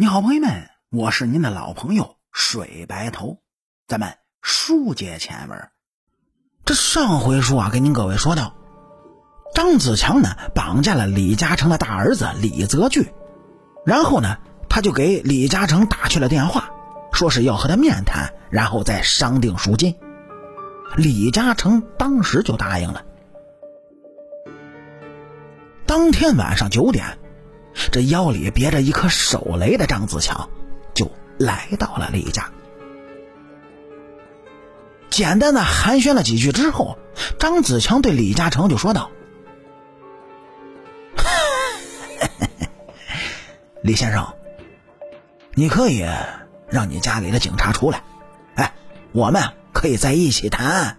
你好，朋友们，我是您的老朋友水白头，咱们书接前文。这上回书啊，跟您各位说到，张子强呢绑架了李嘉诚的大儿子李泽钜，然后呢，他就给李嘉诚打去了电话，说是要和他面谈，然后再商定赎金。李嘉诚当时就答应了。当天晚上九点。这腰里别着一颗手雷的张子强，就来到了李家。简单的寒暄了几句之后，张子强对李嘉诚就说道：“李先生，你可以让你家里的警察出来，哎，我们可以在一起谈。”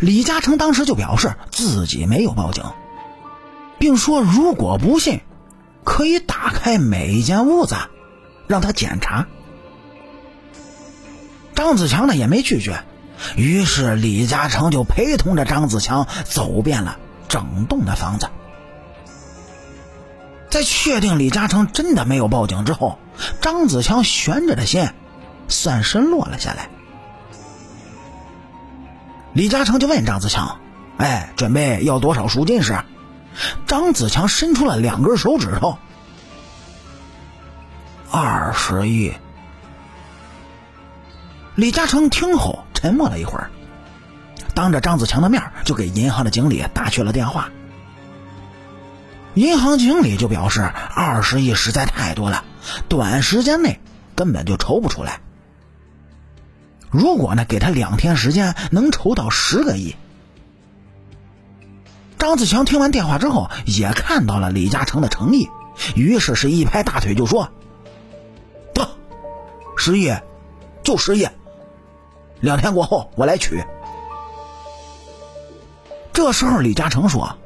李嘉诚当时就表示自己没有报警。并说：“如果不信，可以打开每一间屋子，让他检查。”张子强呢也没拒绝，于是李嘉诚就陪同着张子强走遍了整栋的房子。在确定李嘉诚真的没有报警之后，张子强悬着的心算是落了下来。李嘉诚就问张子强：“哎，准备要多少赎金是？”张子强伸出了两根手指头，二十亿。李嘉诚听后沉默了一会儿，当着张子强的面就给银行的经理打去了电话。银行经理就表示，二十亿实在太多了，短时间内根本就筹不出来。如果呢，给他两天时间，能筹到十个亿。张子强听完电话之后，也看到了李嘉诚的诚意，于是是一拍大腿就说：“得，十亿，就十亿，两天过后我来取。”这时候李嘉诚说：“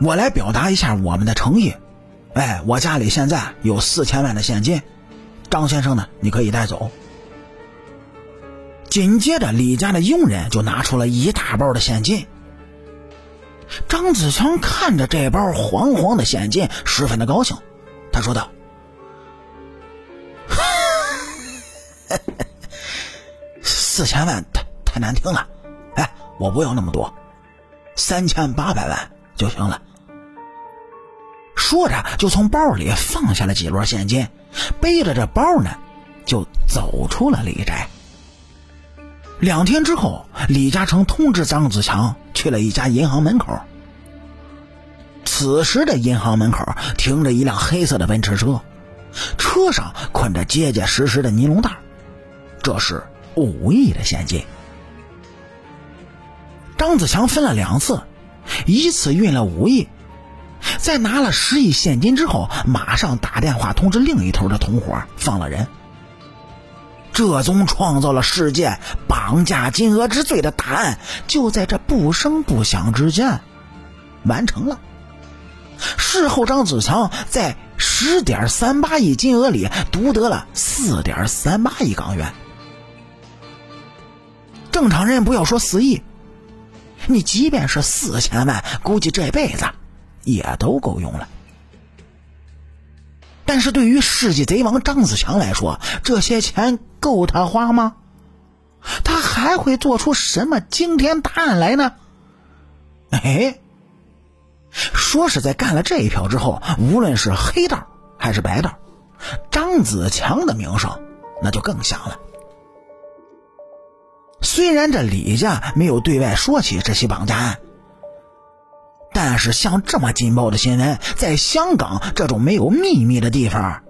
我来表达一下我们的诚意，哎，我家里现在有四千万的现金，张先生呢，你可以带走。”紧接着，李家的佣人就拿出了一大包的现金。张子强看着这包黄黄的现金，十分的高兴。他说道：“四千万太太难听了，哎，我不要那么多，三千八百万就行了。”说着，就从包里放下了几摞现金，背着这包呢，就走出了李宅。两天之后，李嘉诚通知张子强去了一家银行门口。此时的银行门口停着一辆黑色的奔驰车，车上捆着结结实实的尼龙袋，这是五亿的现金。张子强分了两次，一次运了五亿，在拿了十亿现金之后，马上打电话通知另一头的同伙放了人。这宗创造了世界绑架金额之最的大案，就在这不声不响之间完成了。事后，张子强在十点三八亿金额里独得了四点三八亿港元。正常人不要说四亿，你即便是四千万，估计这辈子也都够用了。但是对于世纪贼王张子强来说，这些钱够他花吗？他还会做出什么惊天大案来呢？哎，说是在干了这一票之后，无论是黑道还是白道，张子强的名声那就更响了。虽然这李家没有对外说起这起绑架案。但是，像这么劲爆的新闻，在香港这种没有秘密的地方，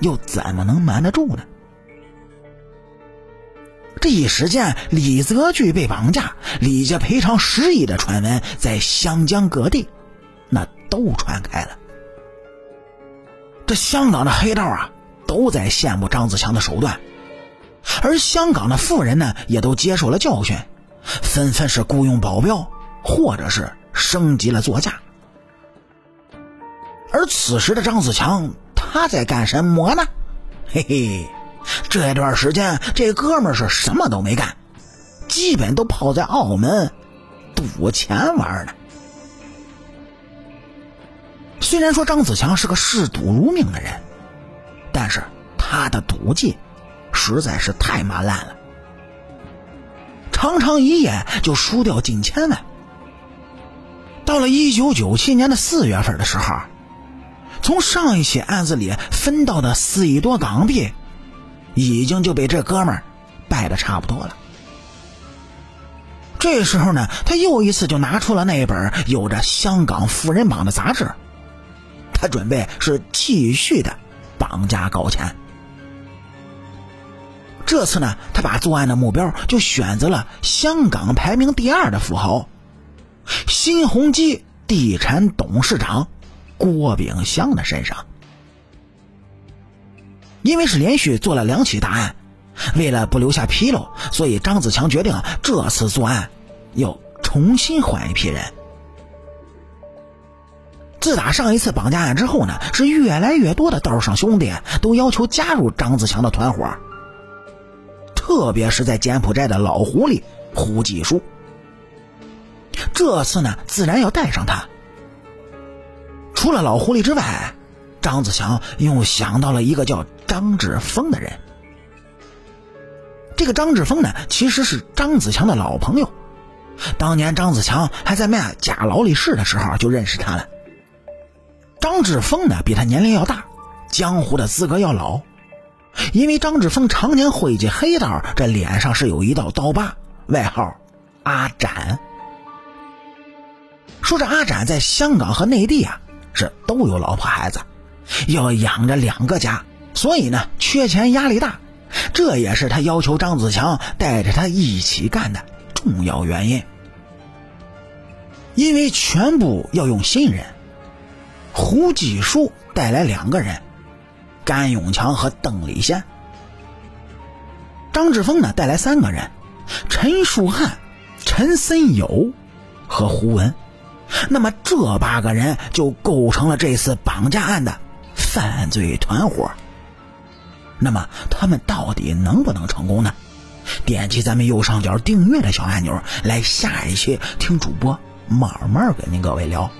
又怎么能瞒得住呢？这一时间，李泽钜被绑架，李家赔偿十亿的传闻，在湘江各地，那都传开了。这香港的黑道啊，都在羡慕张子强的手段，而香港的富人呢，也都接受了教训，纷纷是雇佣保镖，或者是。升级了座驾，而此时的张子强他在干什么呢？嘿嘿，这段时间这哥们是什么都没干，基本都泡在澳门赌钱玩呢。虽然说张子强是个嗜赌如命的人，但是他的赌技实在是太麻烂了，常常一夜就输掉近千万。到了一九九七年的四月份的时候，从上一起案子里分到的四亿多港币，已经就被这哥们儿败的差不多了。这时候呢，他又一次就拿出了那本有着香港富人榜的杂志，他准备是继续的绑架高钱。这次呢，他把作案的目标就选择了香港排名第二的富豪——新鸿基地产董事长郭炳湘的身上。因为是连续做了两起大案。为了不留下纰漏，所以张子强决定这次作案要重新换一批人。自打上一次绑架案之后呢，是越来越多的道上兄弟都要求加入张子强的团伙，特别是在柬埔寨的老狐狸胡继书。这次呢，自然要带上他。除了老狐狸之外，张子强又想到了一个叫张志峰的人。这个张志峰呢，其实是张子强的老朋友。当年张子强还在卖假劳力士的时候，就认识他了。张志峰呢，比他年龄要大，江湖的资格要老。因为张志峰常年混迹黑道，这脸上是有一道刀疤，外号阿展。说这阿展在香港和内地啊，是都有老婆孩子，要养着两个家，所以呢，缺钱压力大。这也是他要求张子强带着他一起干的重要原因，因为全部要用新人。胡继书带来两个人，甘永强和邓礼贤。张志峰呢带来三个人，陈树汉、陈森友和胡文。那么这八个人就构成了这次绑架案的犯罪团伙。那么他们到底能不能成功呢？点击咱们右上角订阅的小按钮，来下一期听主播慢慢跟您各位聊《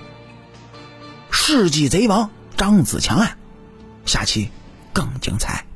世纪贼王张子强案》，下期更精彩。